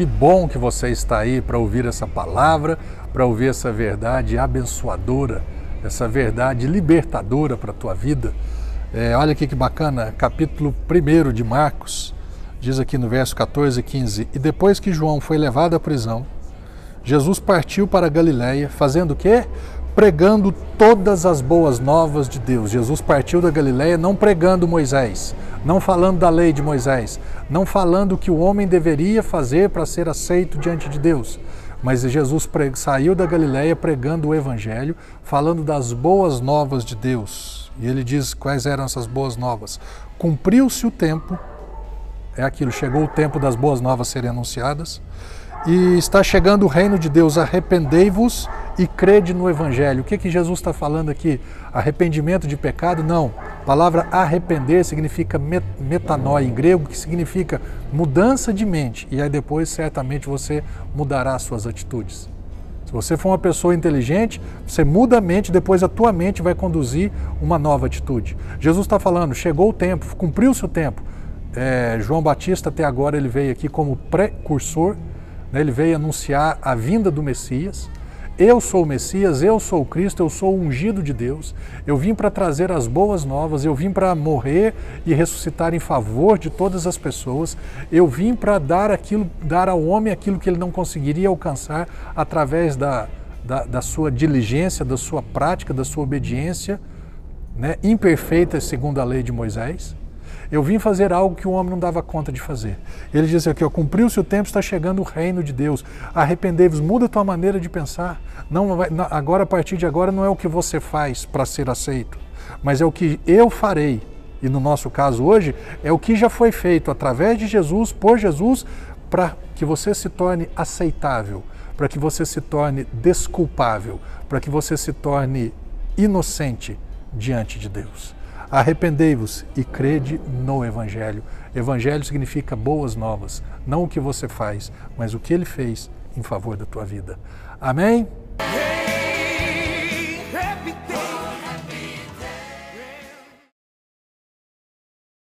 Que bom que você está aí para ouvir essa palavra, para ouvir essa verdade abençoadora, essa verdade libertadora para a tua vida. É, olha aqui que bacana, capítulo 1 de Marcos, diz aqui no verso 14 e 15: E depois que João foi levado à prisão, Jesus partiu para Galiléia, fazendo o quê? Pregando todas as boas novas de Deus. Jesus partiu da Galiléia não pregando Moisés, não falando da lei de Moisés, não falando o que o homem deveria fazer para ser aceito diante de Deus. Mas Jesus saiu da Galiléia pregando o evangelho, falando das boas novas de Deus. E ele diz quais eram essas boas novas. Cumpriu-se o tempo, é aquilo, chegou o tempo das boas novas serem anunciadas e está chegando o reino de Deus. Arrependei-vos e crede no Evangelho. O que, que Jesus está falando aqui? Arrependimento de pecado? Não. A palavra arrepender significa metanoia em grego, que significa mudança de mente. E aí depois certamente você mudará as suas atitudes. Se você for uma pessoa inteligente, você muda a mente, depois a tua mente vai conduzir uma nova atitude. Jesus está falando, chegou o tempo, cumpriu-se o tempo. É, João Batista até agora ele veio aqui como precursor né? Ele veio anunciar a vinda do Messias. Eu sou o Messias, eu sou o Cristo, eu sou o ungido de Deus. Eu vim para trazer as boas novas, eu vim para morrer e ressuscitar em favor de todas as pessoas. Eu vim para dar aquilo, dar ao homem aquilo que ele não conseguiria alcançar através da, da, da sua diligência, da sua prática, da sua obediência, né, imperfeita segundo a lei de Moisés. Eu vim fazer algo que o homem não dava conta de fazer. Ele diz aqui: cumpriu-se o tempo, está chegando o reino de Deus. Arrependei-vos, muda a tua maneira de pensar. Não agora, a partir de agora, não é o que você faz para ser aceito, mas é o que eu farei. E no nosso caso hoje, é o que já foi feito através de Jesus, por Jesus, para que você se torne aceitável, para que você se torne desculpável, para que você se torne inocente diante de Deus. Arrependei-vos e crede no Evangelho. Evangelho significa boas novas, não o que você faz, mas o que ele fez em favor da tua vida. Amém?